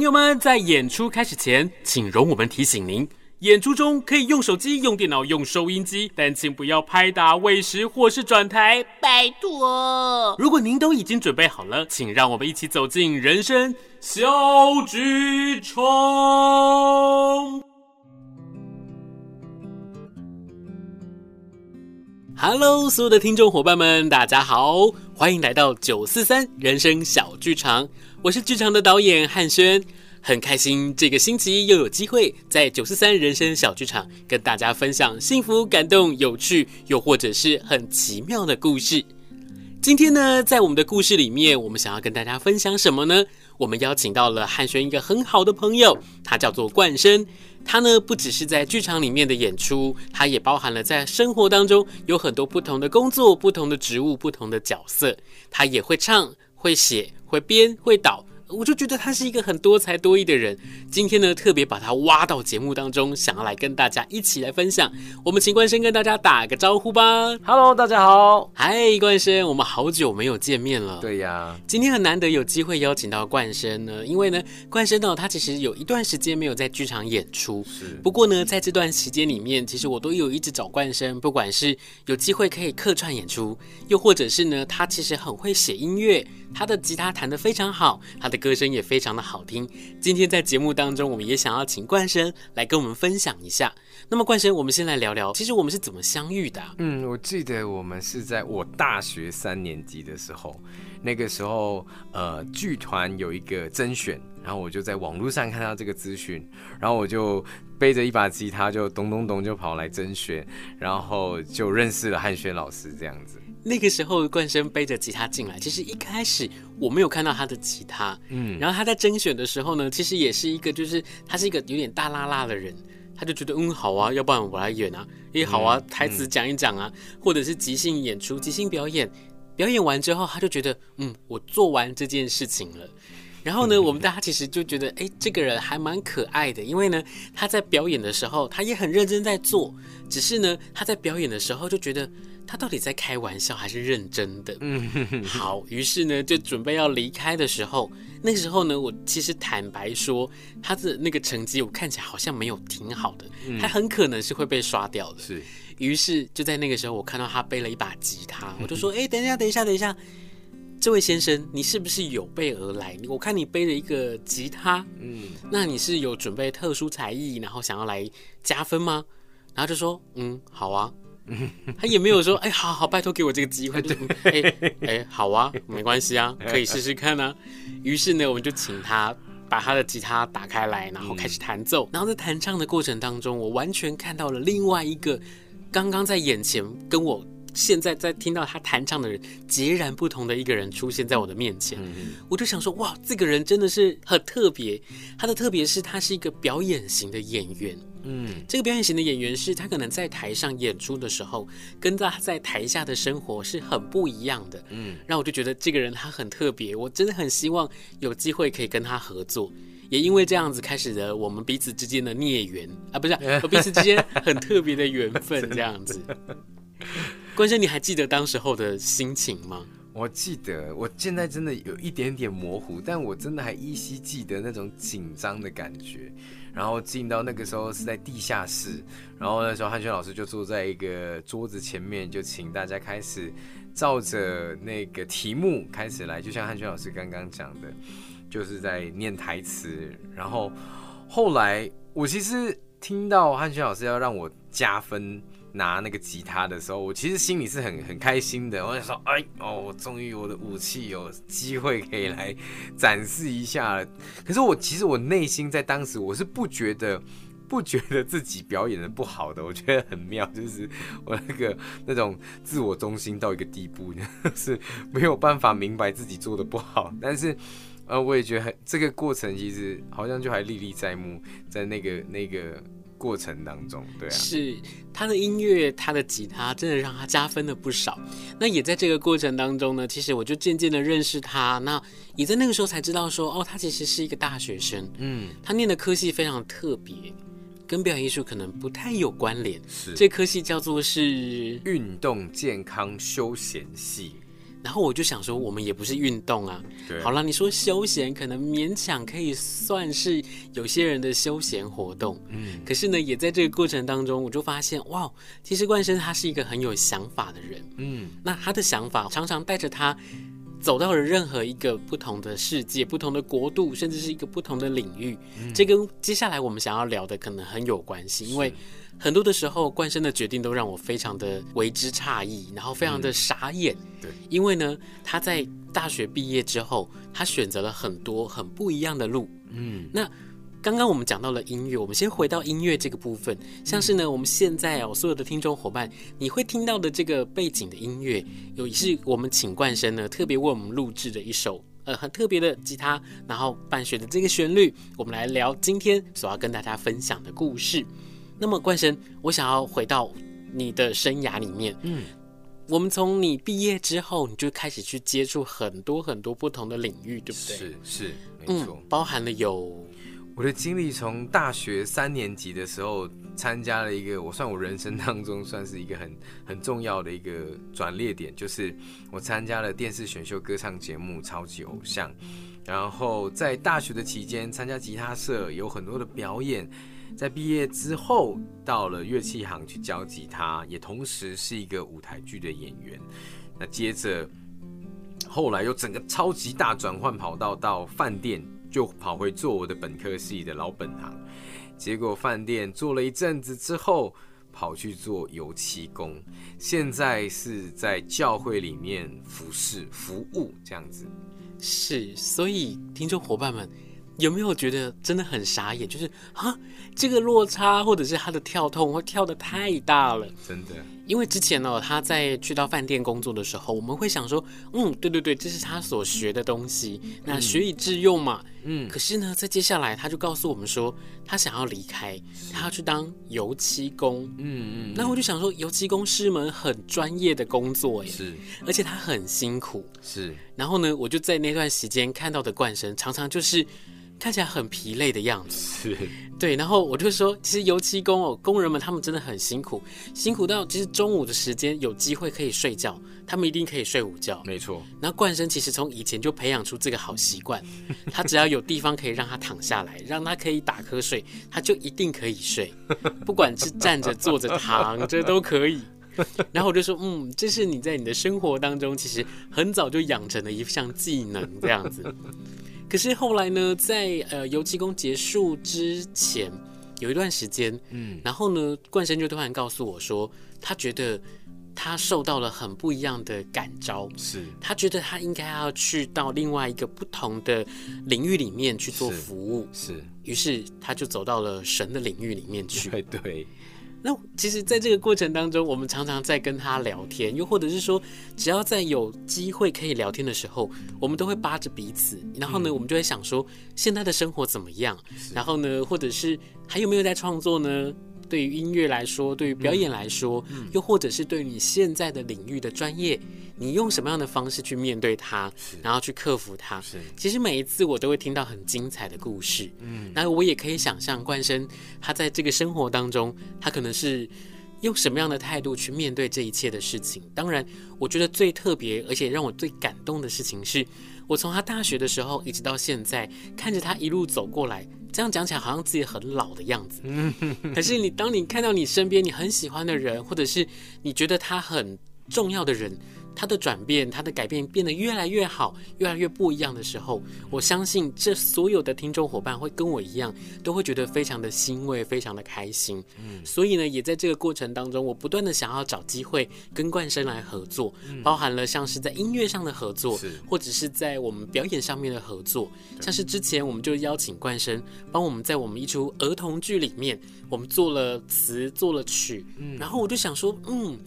朋友们，在演出开始前，请容我们提醒您：演出中可以用手机、用电脑、用收音机，但请不要拍打、喂食或是转台，拜托。如果您都已经准备好了，请让我们一起走进人生小剧场。Hello，所有的听众伙伴们，大家好，欢迎来到九四三人生小剧场。我是剧场的导演汉轩，很开心这个星期又有机会在九四三人生小剧场跟大家分享幸福、感动、有趣，又或者是很奇妙的故事。今天呢，在我们的故事里面，我们想要跟大家分享什么呢？我们邀请到了汉轩一个很好的朋友，他叫做冠生。他呢，不只是在剧场里面的演出，他也包含了在生活当中有很多不同的工作、不同的职务、不同的角色。他也会唱，会写。会编会导，我就觉得他是一个很多才多艺的人。今天呢，特别把他挖到节目当中，想要来跟大家一起来分享。我们请冠生跟大家打个招呼吧。Hello，大家好。嗨，冠生，我们好久没有见面了。对呀，今天很难得有机会邀请到冠生呢，因为呢，冠生呢，他其实有一段时间没有在剧场演出。是。不过呢，在这段时间里面，其实我都有一直找冠生，不管是有机会可以客串演出，又或者是呢，他其实很会写音乐。他的吉他弹得非常好，他的歌声也非常的好听。今天在节目当中，我们也想要请冠生来跟我们分享一下。那么冠生，我们先来聊聊，其实我们是怎么相遇的？嗯，我记得我们是在我大学三年级的时候，那个时候呃，剧团有一个甄选，然后我就在网络上看到这个资讯，然后我就背着一把吉他，就咚咚咚就跑来甄选，然后就认识了汉轩老师这样子。那个时候，冠生背着吉他进来。其实一开始我没有看到他的吉他，嗯，然后他在甄选的时候呢，其实也是一个，就是他是一个有点大剌剌的人，他就觉得嗯好啊，要不然我来演啊，也好啊，台词讲一讲啊，或者是即兴演出、即兴表演，表演完之后他就觉得嗯，我做完这件事情了。然后呢，我们大家其实就觉得哎，这个人还蛮可爱的，因为呢，他在表演的时候他也很认真在做，只是呢，他在表演的时候就觉得。他到底在开玩笑还是认真的？嗯，好，于是呢，就准备要离开的时候，那个时候呢，我其实坦白说，他的那个成绩我看起来好像没有挺好的，他很可能是会被刷掉的。是，于是就在那个时候，我看到他背了一把吉他，我就 说：“哎，等一下，等一下，等一下，这位先生，你是不是有备而来？我看你背了一个吉他，嗯，那你是有准备特殊才艺，然后想要来加分吗？”然后就说：“嗯，好啊。” 他也没有说，哎，好好，拜托给我这个机会，对，哎哎，好啊，没关系啊，可以试试看啊。于是呢，我们就请他把他的吉他打开来，然后开始弹奏。然后在弹唱的过程当中，我完全看到了另外一个刚刚在眼前跟我现在在听到他弹唱的人截然不同的一个人出现在我的面前。我就想说，哇，这个人真的是很特别。他的特别是他是一个表演型的演员。嗯，这个表演型的演员是他可能在台上演出的时候，跟他在台下的生活是很不一样的。嗯，让我就觉得这个人他很特别，我真的很希望有机会可以跟他合作。也因为这样子开始了我们彼此之间的孽缘啊，不是，我彼此之间很特别的缘分 这样子。关生，你还记得当时候的心情吗？我记得，我现在真的有一点点模糊，但我真的还依稀记得那种紧张的感觉。然后进到那个时候是在地下室，然后那时候汉轩老师就坐在一个桌子前面，就请大家开始照着那个题目开始来，就像汉轩老师刚刚讲的，就是在念台词。然后后来我其实听到汉轩老师要让我加分。拿那个吉他的时候，我其实心里是很很开心的。我就说，哎哦，我终于我的武器有机会可以来展示一下了。可是我其实我内心在当时我是不觉得不觉得自己表演的不好的，我觉得很妙，就是我那个那种自我中心到一个地步，是没有办法明白自己做的不好，但是。呃，我也觉得很这个过程其实好像就还历历在目，在那个那个过程当中，对啊，是他的音乐，他的吉他真的让他加分了不少。那也在这个过程当中呢，其实我就渐渐的认识他，那也在那个时候才知道说，哦，他其实是一个大学生，嗯，他念的科系非常特别。跟表演艺术可能不太有关联，是这科系叫做是运动健康休闲系。然后我就想说，我们也不是运动啊。对，好了，你说休闲可能勉强可以算是有些人的休闲活动，嗯，可是呢，也在这个过程当中，我就发现，哇，其实冠生他是一个很有想法的人，嗯，那他的想法常常带着他。走到了任何一个不同的世界、不同的国度，甚至是一个不同的领域，嗯、这跟接下来我们想要聊的可能很有关系。因为很多的时候，冠生的决定都让我非常的为之诧异，然后非常的傻眼。嗯、对，因为呢，他在大学毕业之后，他选择了很多很不一样的路。嗯，那。刚刚我们讲到了音乐，我们先回到音乐这个部分。像是呢，我们现在哦，所有的听众伙伴，你会听到的这个背景的音乐，有是我们请冠生呢特别为我们录制的一首呃很特别的吉他，然后伴随着这个旋律，我们来聊今天所要跟大家分享的故事。那么冠生，我想要回到你的生涯里面，嗯，我们从你毕业之后，你就开始去接触很多很多不同的领域，对不对？是是，没错，嗯，包含了有。我的经历从大学三年级的时候参加了一个，我算我人生当中算是一个很 很重要的一个转捩点，就是我参加了电视选秀歌唱节目《超级偶像》，然后在大学的期间参加吉他社，有很多的表演。在毕业之后，到了乐器行去教吉他，也同时是一个舞台剧的演员。那接着后来又整个超级大转换跑道到饭店。就跑回做我的本科系的老本行，结果饭店做了一阵子之后，跑去做油漆工，现在是在教会里面服侍服务这样子。是，所以听众伙伴们有没有觉得真的很傻眼？就是啊，这个落差或者是他的跳痛会跳得太大了，真的。因为之前呢，他在去到饭店工作的时候，我们会想说，嗯，对对对，这是他所学的东西，那学以致用嘛。嗯。可是呢，在接下来，他就告诉我们说，他想要离开，他要去当油漆工。嗯嗯。那我就想说，油漆工是门很专业的工作耶，是，而且他很辛苦。是。然后呢，我就在那段时间看到的冠生，常常就是。看起来很疲累的样子，是对，然后我就说，其实油漆工哦，工人们他们真的很辛苦，辛苦到其实中午的时间有机会可以睡觉，他们一定可以睡午觉，没错。那冠生其实从以前就培养出这个好习惯，他只要有地方可以让他躺下来，让他可以打瞌睡，他就一定可以睡，不管是站着、坐着、躺着 都可以。然后我就说，嗯，这是你在你的生活当中其实很早就养成的一项技能，这样子。可是后来呢，在呃油漆工结束之前，有一段时间，嗯，然后呢，冠生就突然告诉我说，他觉得他受到了很不一样的感召，是。他觉得他应该要去到另外一个不同的领域里面去做服务，是，是，于是他就走到了神的领域里面去，对对。那其实，在这个过程当中，我们常常在跟他聊天，又或者是说，只要在有机会可以聊天的时候，我们都会扒着彼此，然后呢，我们就会想说，现在的生活怎么样？然后呢，或者是还有没有在创作呢？对于音乐来说，对于表演来说，又或者是对于你现在的领域的专业。你用什么样的方式去面对它，然后去克服它？是，其实每一次我都会听到很精彩的故事。嗯，那我也可以想象冠生他在这个生活当中，他可能是用什么样的态度去面对这一切的事情。当然，我觉得最特别而且让我最感动的事情是，我从他大学的时候一直到现在，看着他一路走过来。这样讲起来好像自己很老的样子。可是你当你看到你身边你很喜欢的人，或者是你觉得他很重要的人，他的转变，他的改变变得越来越好，越来越不一样的时候，我相信这所有的听众伙伴会跟我一样，都会觉得非常的欣慰，非常的开心。嗯，所以呢，也在这个过程当中，我不断的想要找机会跟冠生来合作，包含了像是在音乐上的合作，或者是在我们表演上面的合作，像是之前我们就邀请冠生帮我们在我们一出儿童剧里面，我们做了词，做了曲，然后我就想说，嗯。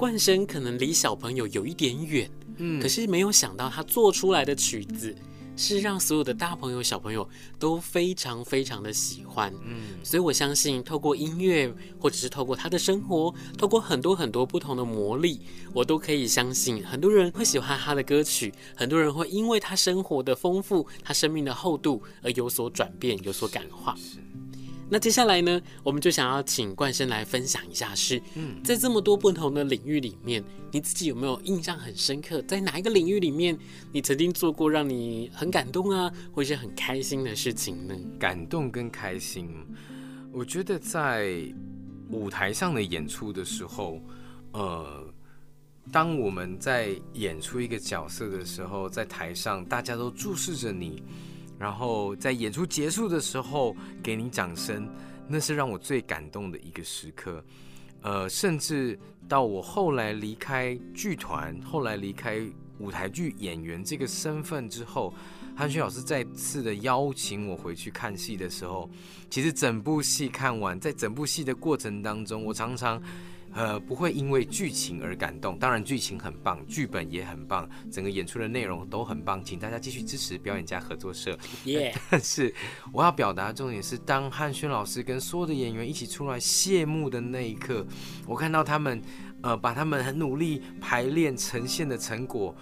冠生可能离小朋友有一点远，嗯，可是没有想到他做出来的曲子是让所有的大朋友小朋友都非常非常的喜欢。嗯，所以我相信透过音乐，或者是透过他的生活，透过很多很多不同的魔力，我都可以相信很多人会喜欢他的歌曲，很多人会因为他生活的丰富，他生命的厚度而有所转变，有所感化。那接下来呢，我们就想要请冠生来分享一下是，是嗯，在这么多不同的领域里面，你自己有没有印象很深刻？在哪一个领域里面，你曾经做过让你很感动啊，或是很开心的事情呢？感动跟开心，我觉得在舞台上的演出的时候，呃，当我们在演出一个角色的时候，在台上大家都注视着你。然后在演出结束的时候给你掌声，那是让我最感动的一个时刻。呃，甚至到我后来离开剧团，后来离开舞台剧演员这个身份之后，韩雪老师再次的邀请我回去看戏的时候，其实整部戏看完，在整部戏的过程当中，我常常。呃，不会因为剧情而感动，当然剧情很棒，剧本也很棒，整个演出的内容都很棒，请大家继续支持表演家合作社。耶！但是我要表达的重点是，当汉轩老师跟所有的演员一起出来谢幕的那一刻，我看到他们，呃，把他们很努力排练呈现的成果。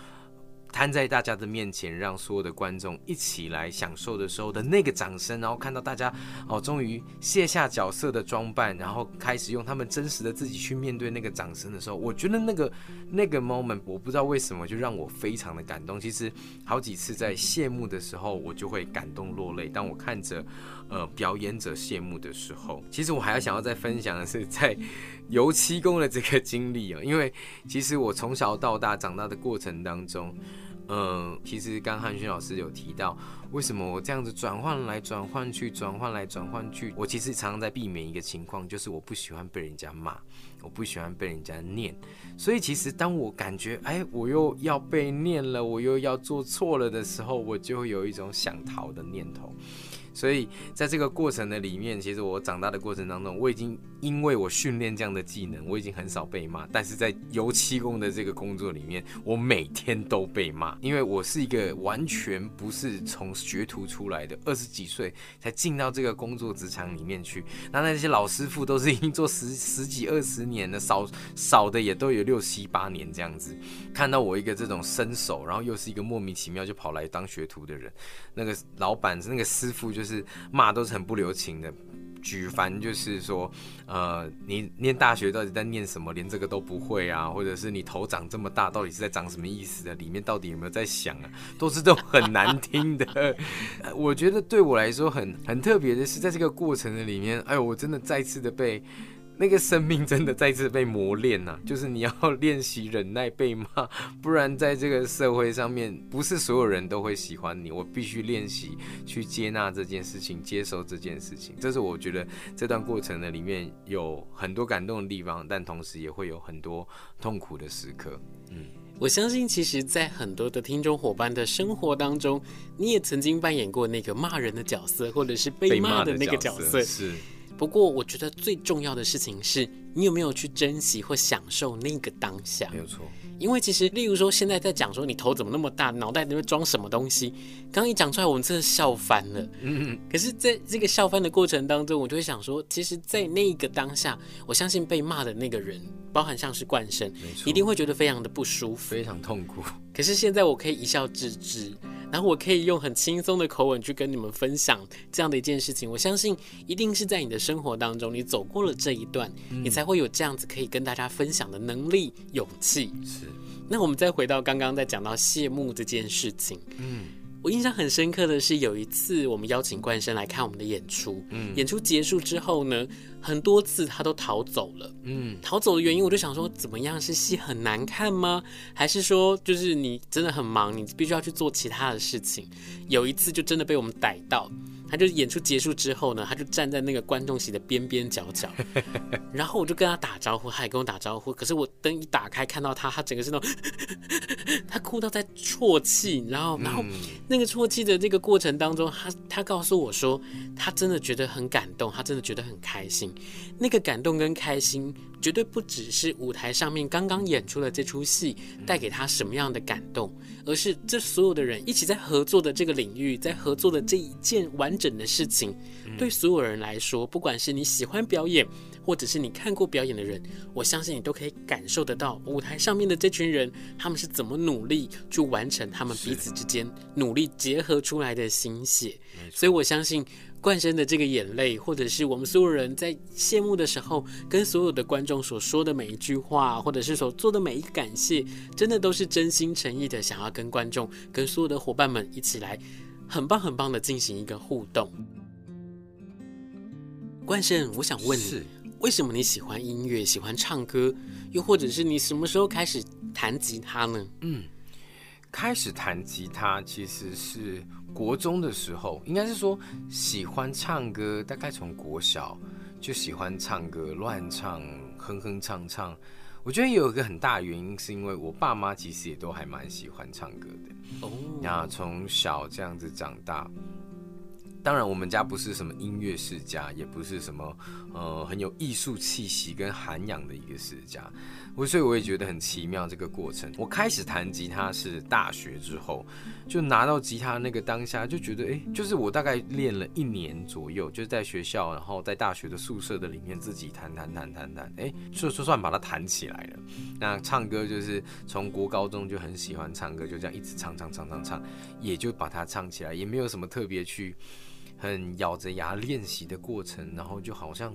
摊在大家的面前，让所有的观众一起来享受的时候的那个掌声，然后看到大家哦，终于卸下角色的装扮，然后开始用他们真实的自己去面对那个掌声的时候，我觉得那个那个 moment，我不知道为什么就让我非常的感动。其实好几次在谢幕的时候，我就会感动落泪。当我看着呃表演者谢幕的时候，其实我还要想要再分享的是 在油漆工的这个经历啊，因为其实我从小到大长大的过程当中。嗯，其实刚汉勋老师有提到，为什么我这样子转换来转换去，转换来转换去，我其实常常在避免一个情况，就是我不喜欢被人家骂，我不喜欢被人家念。所以其实当我感觉，哎，我又要被念了，我又要做错了的时候，我就会有一种想逃的念头。所以在这个过程的里面，其实我长大的过程当中，我已经因为我训练这样的技能，我已经很少被骂。但是在油漆工的这个工作里面，我每天都被骂，因为我是一个完全不是从学徒出来的，二十几岁才进到这个工作职场里面去。那那些老师傅都是已经做十十几二十年的，少少的也都有六七八年这样子。看到我一个这种身手，然后又是一个莫名其妙就跑来当学徒的人，那个老板那个师傅就是。是骂都是很不留情的，举凡就是说，呃，你念大学到底在念什么，连这个都不会啊，或者是你头长这么大，到底是在长什么意思的？里面到底有没有在想啊？都是这种很难听的。我觉得对我来说很很特别的是，在这个过程的里面，哎呦，我真的再次的被。那个生命真的再次被磨练呐、啊，就是你要 练习忍耐被骂，不然在这个社会上面，不是所有人都会喜欢你。我必须练习去接纳这件事情，接受这件事情。这是我觉得这段过程的里面有很多感动的地方，但同时也会有很多痛苦的时刻。嗯，我相信，其实，在很多的听众伙伴的生活当中，你也曾经扮演过那个骂人的角色，或者是被骂的那个角色。是。不过，我觉得最重要的事情是你有没有去珍惜或享受那个当下。没有错，因为其实，例如说，现在在讲说你头怎么那么大，脑袋里面装什么东西，刚刚一讲出来，我们真的笑翻了。嗯嗯。可是，在这个笑翻的过程当中，我就会想说，其实，在那个当下，我相信被骂的那个人，包含像是冠生，一定会觉得非常的不舒服，非常痛苦。可是现在，我可以一笑置之。然后我可以用很轻松的口吻去跟你们分享这样的一件事情，我相信一定是在你的生活当中，你走过了这一段，嗯、你才会有这样子可以跟大家分享的能力、勇气。是。那我们再回到刚刚在讲到谢幕这件事情，嗯。我印象很深刻的是，有一次我们邀请冠生来看我们的演出，嗯，演出结束之后呢，很多次他都逃走了，嗯，逃走的原因我就想说，怎么样？是戏很难看吗？还是说就是你真的很忙，你必须要去做其他的事情？有一次就真的被我们逮到，他就演出结束之后呢，他就站在那个观众席的边边角角，然后我就跟他打招呼，他也跟我打招呼，可是我灯一打开看到他，他整个是那种。他哭到在啜泣，然后，然后嗯那个啜泣的这个过程当中，他他告诉我说，他真的觉得很感动，他真的觉得很开心。那个感动跟开心，绝对不只是舞台上面刚刚演出的这出戏带给他什么样的感动，而是这所有的人一起在合作的这个领域，在合作的这一件完整的事情，对所有人来说，不管是你喜欢表演，或者是你看过表演的人，我相信你都可以感受得到舞台上面的这群人，他们是怎么努力去完成他们彼此之间努力结合出来的心血。所以我相信冠生的这个眼泪，或者是我们所有人在谢幕的时候跟所有的观众所说的每一句话，或者是所做的每一个感谢，真的都是真心诚意的想要跟观众、跟所有的伙伴们一起来，很棒很棒的进行一个互动。冠生，我想问你。为什么你喜欢音乐，喜欢唱歌，又或者是你什么时候开始弹吉他呢？嗯开始弹吉他其实是国中的时候，应该是说喜欢唱歌，大概从国小就喜欢唱歌，乱唱，哼哼唱唱。我觉得有一个很大的原因，是因为我爸妈其实也都还蛮喜欢唱歌的。哦，那从小这样子长大。当然，我们家不是什么音乐世家，也不是什么呃很有艺术气息跟涵养的一个世家，我所以我也觉得很奇妙这个过程。我开始弹吉他是大学之后，就拿到吉他那个当下就觉得，哎，就是我大概练了一年左右，就是在学校，然后在大学的宿舍的里面自己弹弹弹弹弹，哎，就就算把它弹起来了。那唱歌就是从国高中就很喜欢唱歌，就这样一直唱唱唱唱唱，也就把它唱起来，也没有什么特别去。很咬着牙练习的过程，然后就好像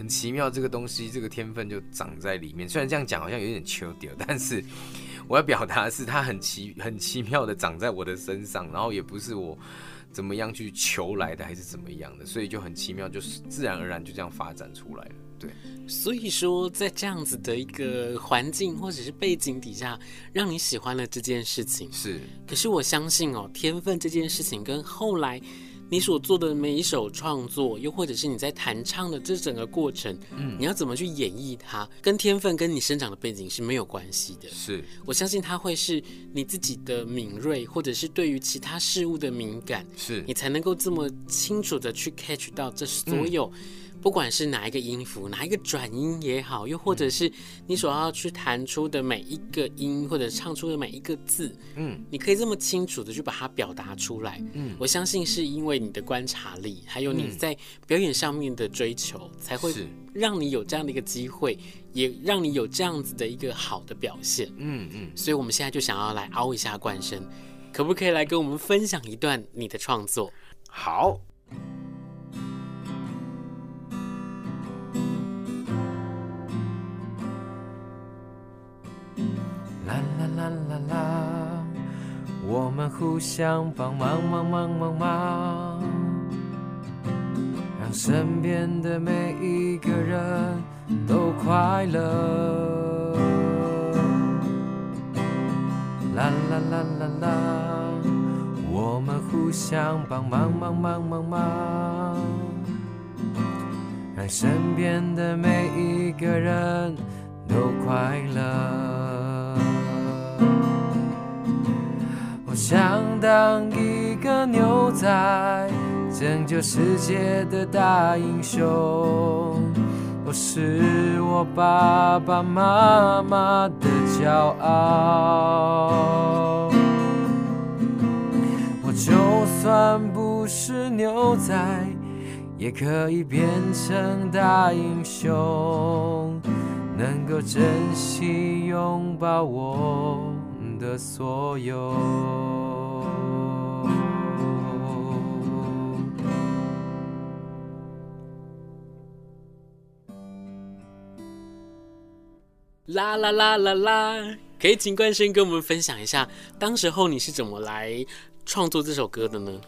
很奇妙，这个东西，这个天分就长在里面。虽然这样讲好像有点糗掉，但是我要表达的是，它很奇很奇妙的长在我的身上，然后也不是我怎么样去求来的，还是怎么样的，所以就很奇妙，就是自然而然就这样发展出来了。对，所以说在这样子的一个环境或者是背景底下，让你喜欢了这件事情。是，可是我相信哦，天分这件事情跟后来。你所做的每一首创作，又或者是你在弹唱的这整个过程，嗯，你要怎么去演绎它，跟天分跟你生长的背景是没有关系的。是，我相信它会是你自己的敏锐，或者是对于其他事物的敏感，是你才能够这么清楚的去 catch 到这所有。嗯不管是哪一个音符，哪一个转音也好，又或者是你所要去弹出的每一个音，或者唱出的每一个字，嗯，你可以这么清楚的去把它表达出来，嗯，我相信是因为你的观察力，还有你在表演上面的追求，才会让你有这样的一个机会，也让你有这样子的一个好的表现，嗯嗯，所以我们现在就想要来凹一下冠声，可不可以来跟我们分享一段你的创作？好。我们互相帮忙，忙忙忙忙，让身边的每一个人都快乐。啦啦啦啦啦，我们互相帮忙，忙忙忙忙，让身边的每一个人都快乐。想当一个牛仔，拯救世界的大英雄。我是我爸爸妈妈的骄傲。我就算不是牛仔，也可以变成大英雄，能够珍惜拥抱我的所有。啦啦啦啦啦！可以请冠生跟我们分享一下，当时候你是怎么来创作这首歌的呢？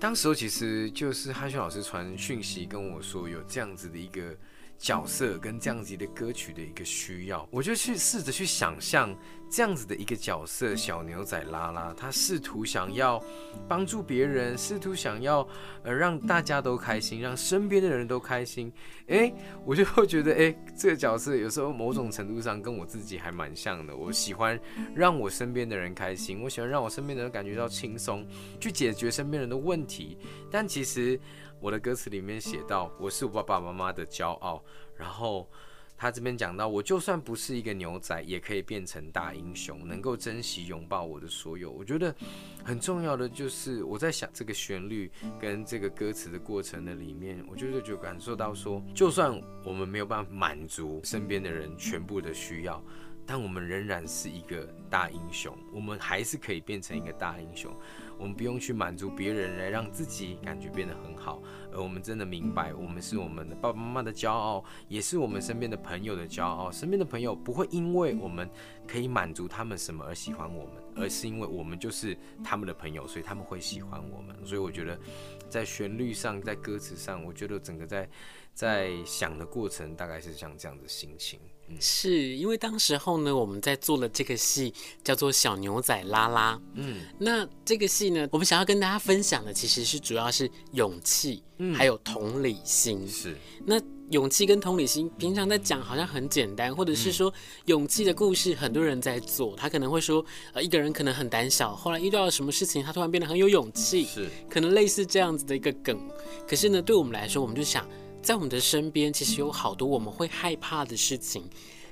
当时候其实就是汉轩老师传讯息跟我说有这样子的一个角色跟这样子的歌曲的一个需要，我就去试着去想象这样子的一个角色小牛仔拉拉，他试图想要帮助别人，试图想要呃让大家都开心，让身边的人都开心。哎，我就会觉得，哎，这个角色有时候某种程度上跟我自己还蛮像的。我喜欢让我身边的人开心，我喜欢让我身边的人感觉到轻松，去解决身边人的问题。但其实。我的歌词里面写到，我是我爸爸妈妈的骄傲。然后他这边讲到，我就算不是一个牛仔，也可以变成大英雄，能够珍惜拥抱我的所有。我觉得很重要的就是我在想这个旋律跟这个歌词的过程的里面，我就是就感受到说，就算我们没有办法满足身边的人全部的需要，但我们仍然是一个大英雄，我们还是可以变成一个大英雄。我们不用去满足别人来让自己感觉变得很好，而我们真的明白，我们是我们的爸爸妈妈的骄傲，也是我们身边的朋友的骄傲。身边的朋友不会因为我们可以满足他们什么而喜欢我们，而是因为我们就是他们的朋友，所以他们会喜欢我们。所以我觉得，在旋律上，在歌词上，我觉得整个在在想的过程，大概是像这样的心情。是因为当时候呢，我们在做了这个戏，叫做《小牛仔拉拉》。嗯，那这个戏呢，我们想要跟大家分享的，其实是主要是勇气，嗯，还有同理心。是，那勇气跟同理心，平常在讲好像很简单，或者是说勇气的故事，很多人在做。他可能会说，呃，一个人可能很胆小，后来遇到了什么事情，他突然变得很有勇气。是，可能类似这样子的一个梗。可是呢，对我们来说，我们就想。在我们的身边，其实有好多我们会害怕的事情。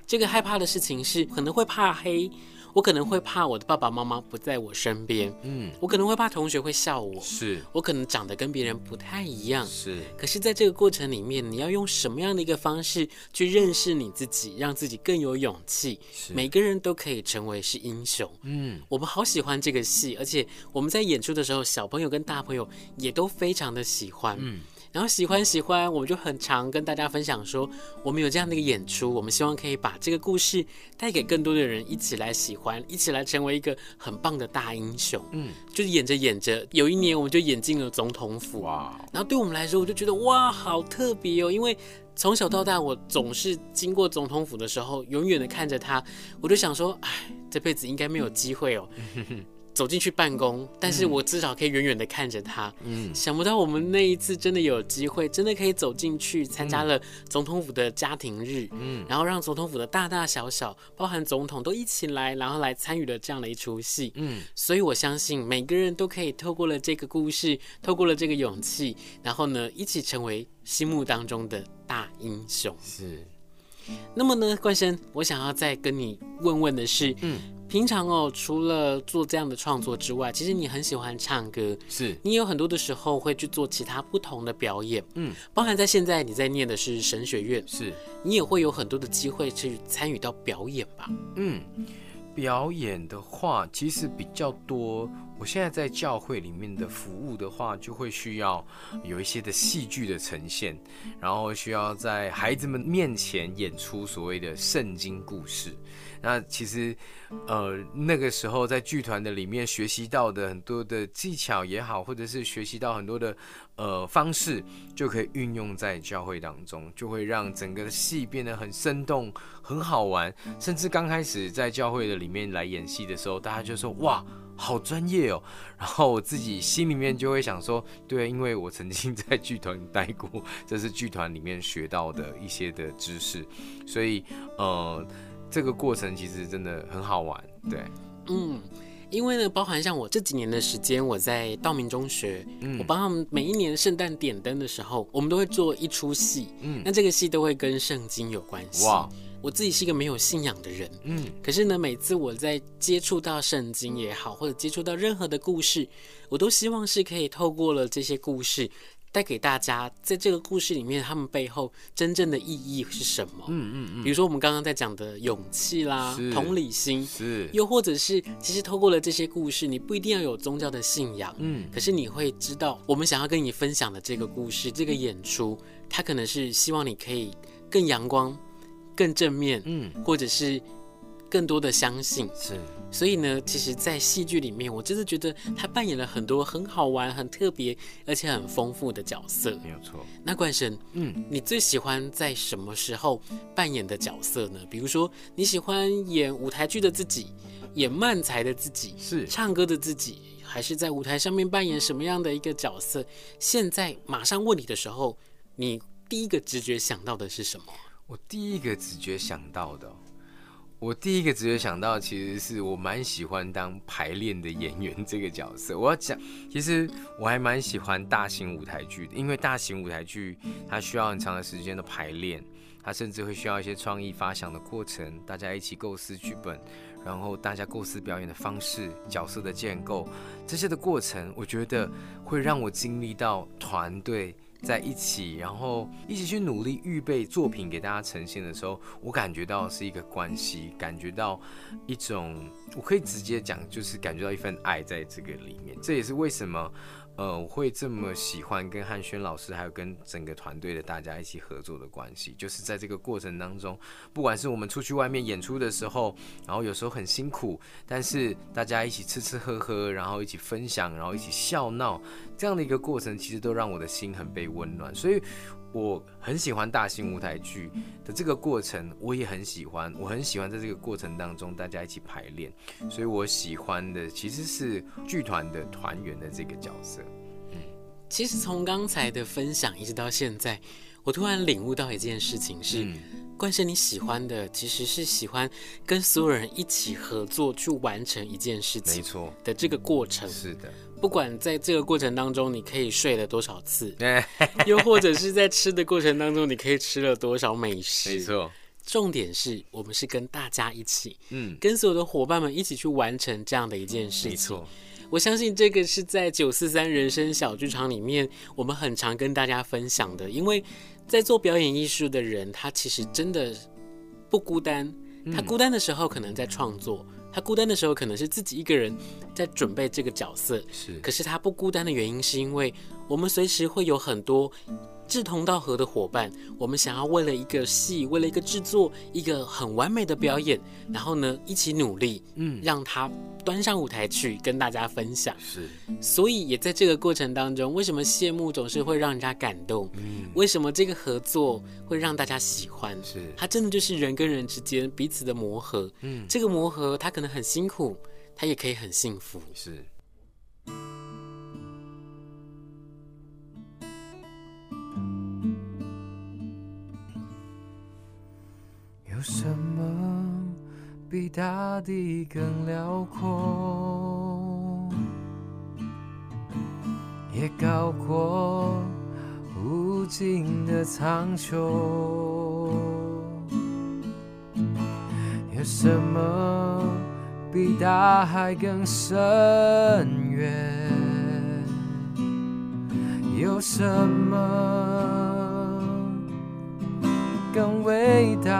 这个害怕的事情是可能会怕黑，我可能会怕我的爸爸妈妈不在我身边，嗯，我可能会怕同学会笑我，是我可能长得跟别人不太一样，是。可是，在这个过程里面，你要用什么样的一个方式去认识你自己，让自己更有勇气？是。每个人都可以成为是英雄，嗯。我们好喜欢这个戏，而且我们在演出的时候，小朋友跟大朋友也都非常的喜欢，嗯。然后喜欢喜欢，我们就很常跟大家分享说，我们有这样的一个演出，我们希望可以把这个故事带给更多的人一起来喜欢，一起来成为一个很棒的大英雄。嗯，就是演着演着，有一年我们就演进了总统府。哇！然后对我们来说，我就觉得哇，好特别哦，因为从小到大，我总是经过总统府的时候，永远的看着他，我就想说，哎，这辈子应该没有机会哦。走进去办公，但是我至少可以远远的看着他。嗯，想不到我们那一次真的有机会，真的可以走进去参加了总统府的家庭日。嗯，然后让总统府的大大小小，包含总统都一起来，然后来参与了这样的一出戏。嗯，所以我相信每个人都可以透过了这个故事，透过了这个勇气，然后呢，一起成为心目当中的大英雄。是。那么呢，冠生，我想要再跟你问问的是，嗯。平常哦，除了做这样的创作之外，其实你很喜欢唱歌，是。你有很多的时候会去做其他不同的表演，嗯，包含在现在你在念的是神学院，是。你也会有很多的机会去参与到表演吧？嗯，表演的话其实比较多。我现在在教会里面的服务的话，就会需要有一些的戏剧的呈现，然后需要在孩子们面前演出所谓的圣经故事。那其实，呃，那个时候在剧团的里面学习到的很多的技巧也好，或者是学习到很多的呃方式，就可以运用在教会当中，就会让整个戏变得很生动、很好玩。甚至刚开始在教会的里面来演戏的时候，大家就说：“哇！”好专业哦，然后我自己心里面就会想说，对，因为我曾经在剧团待过，这是剧团里面学到的一些的知识，所以呃，这个过程其实真的很好玩，对，嗯，因为呢，包含像我这几年的时间，我在道明中学，嗯，我帮他们每一年圣诞点灯的时候，我们都会做一出戏，嗯，那这个戏都会跟圣经有关系，哇。我自己是一个没有信仰的人，嗯，可是呢，每次我在接触到圣经也好，或者接触到任何的故事，我都希望是可以透过了这些故事，带给大家，在这个故事里面，他们背后真正的意义是什么？嗯嗯嗯。比如说我们刚刚在讲的勇气啦，同理心，是，又或者是其实透过了这些故事，你不一定要有宗教的信仰，嗯，可是你会知道，我们想要跟你分享的这个故事，这个演出，它可能是希望你可以更阳光。更正面，嗯，或者是更多的相信，是，所以呢，其实，在戏剧里面，我真的觉得他扮演了很多很好玩、很特别，而且很丰富的角色。没有错。那冠生，嗯，你最喜欢在什么时候扮演的角色呢？比如说，你喜欢演舞台剧的自己，演漫才的自己，是唱歌的自己，还是在舞台上面扮演什么样的一个角色？现在马上问你的时候，你第一个直觉想到的是什么？我第一个直觉想到的。我第一个直觉想到，其实是我蛮喜欢当排练的演员这个角色。我要讲，其实我还蛮喜欢大型舞台剧的，因为大型舞台剧它需要很长的时间的排练，它甚至会需要一些创意发想的过程，大家一起构思剧本，然后大家构思表演的方式、角色的建构这些的过程，我觉得会让我经历到团队。在一起，然后一起去努力预备作品给大家呈现的时候，我感觉到是一个关系，感觉到一种，我可以直接讲，就是感觉到一份爱在这个里面。这也是为什么。呃，我会这么喜欢跟汉轩老师，还有跟整个团队的大家一起合作的关系，就是在这个过程当中，不管是我们出去外面演出的时候，然后有时候很辛苦，但是大家一起吃吃喝喝，然后一起分享，然后一起笑闹，这样的一个过程，其实都让我的心很被温暖，所以。我很喜欢大型舞台剧的这个过程，我也很喜欢。我很喜欢在这个过程当中大家一起排练，所以我喜欢的其实是剧团的团员的这个角色。嗯，其实从刚才的分享一直到现在，我突然领悟到一件事情是。嗯冠生你喜欢的其实是喜欢跟所有人一起合作去完成一件事情，没错的这个过程。是的，不管在这个过程当中你可以睡了多少次，又或者是在吃的过程当中你可以吃了多少美食，没错。重点是我们是跟大家一起，嗯，跟所有的伙伴们一起去完成这样的一件事情。没错，我相信这个是在九四三人生小剧场里面我们很常跟大家分享的，因为。在做表演艺术的人，他其实真的不孤单。他孤单的时候，可能在创作；他孤单的时候，可能是自己一个人在准备这个角色。是，可是他不孤单的原因，是因为我们随时会有很多。志同道合的伙伴，我们想要为了一个戏，为了一个制作，一个很完美的表演，然后呢，一起努力，嗯，让他端上舞台去跟大家分享。是，所以也在这个过程当中，为什么谢幕总是会让人家感动？嗯，为什么这个合作会让大家喜欢？是，它真的就是人跟人之间彼此的磨合。嗯，这个磨合它可能很辛苦，它也可以很幸福。是。有什么比大地更辽阔，也高过无尽的苍穹？有什么比大海更深远？有什么？更伟大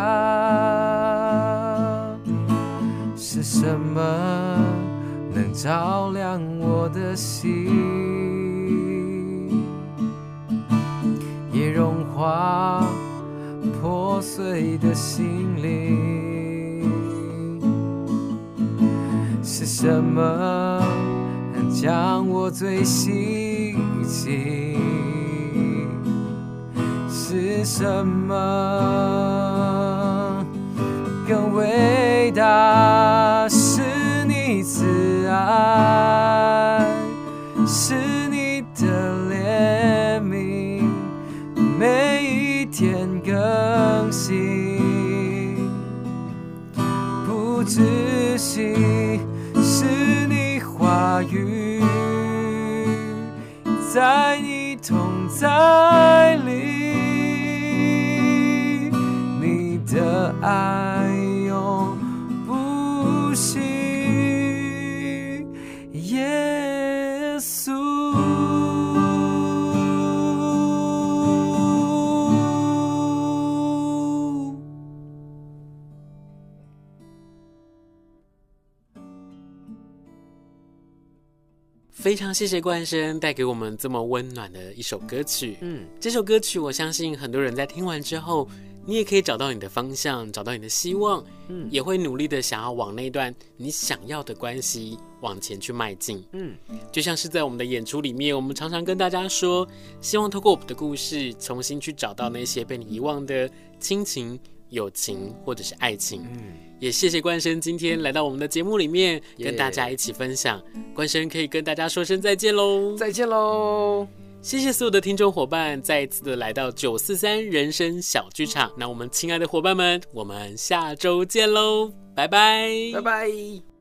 是什么？能照亮我的心，也融化破碎的心灵。是什么能将我最心紧？是什么更伟大？是你慈爱，是你的怜悯，每一天更新。不止息，是你话语，在你同在里。你的爱常谢谢冠生带给我们这么温暖的一首歌曲。嗯，这首歌曲我相信很多人在听完之后。你也可以找到你的方向，找到你的希望，嗯也会努力的想要往那段你想要的关系往前去迈进。嗯，就像是在我们的演出里面，我们常常跟大家说，希望透过我们的故事，重新去找到那些被你遗忘的亲情、友情或者是爱情。嗯，也谢谢关生今天来到我们的节目里面，跟大家一起分享。关生可以跟大家说声再见喽！再见喽。谢谢所有的听众伙伴，再一次的来到九四三人生小剧场。那我们亲爱的伙伴们，我们下周见喽，拜拜，拜拜。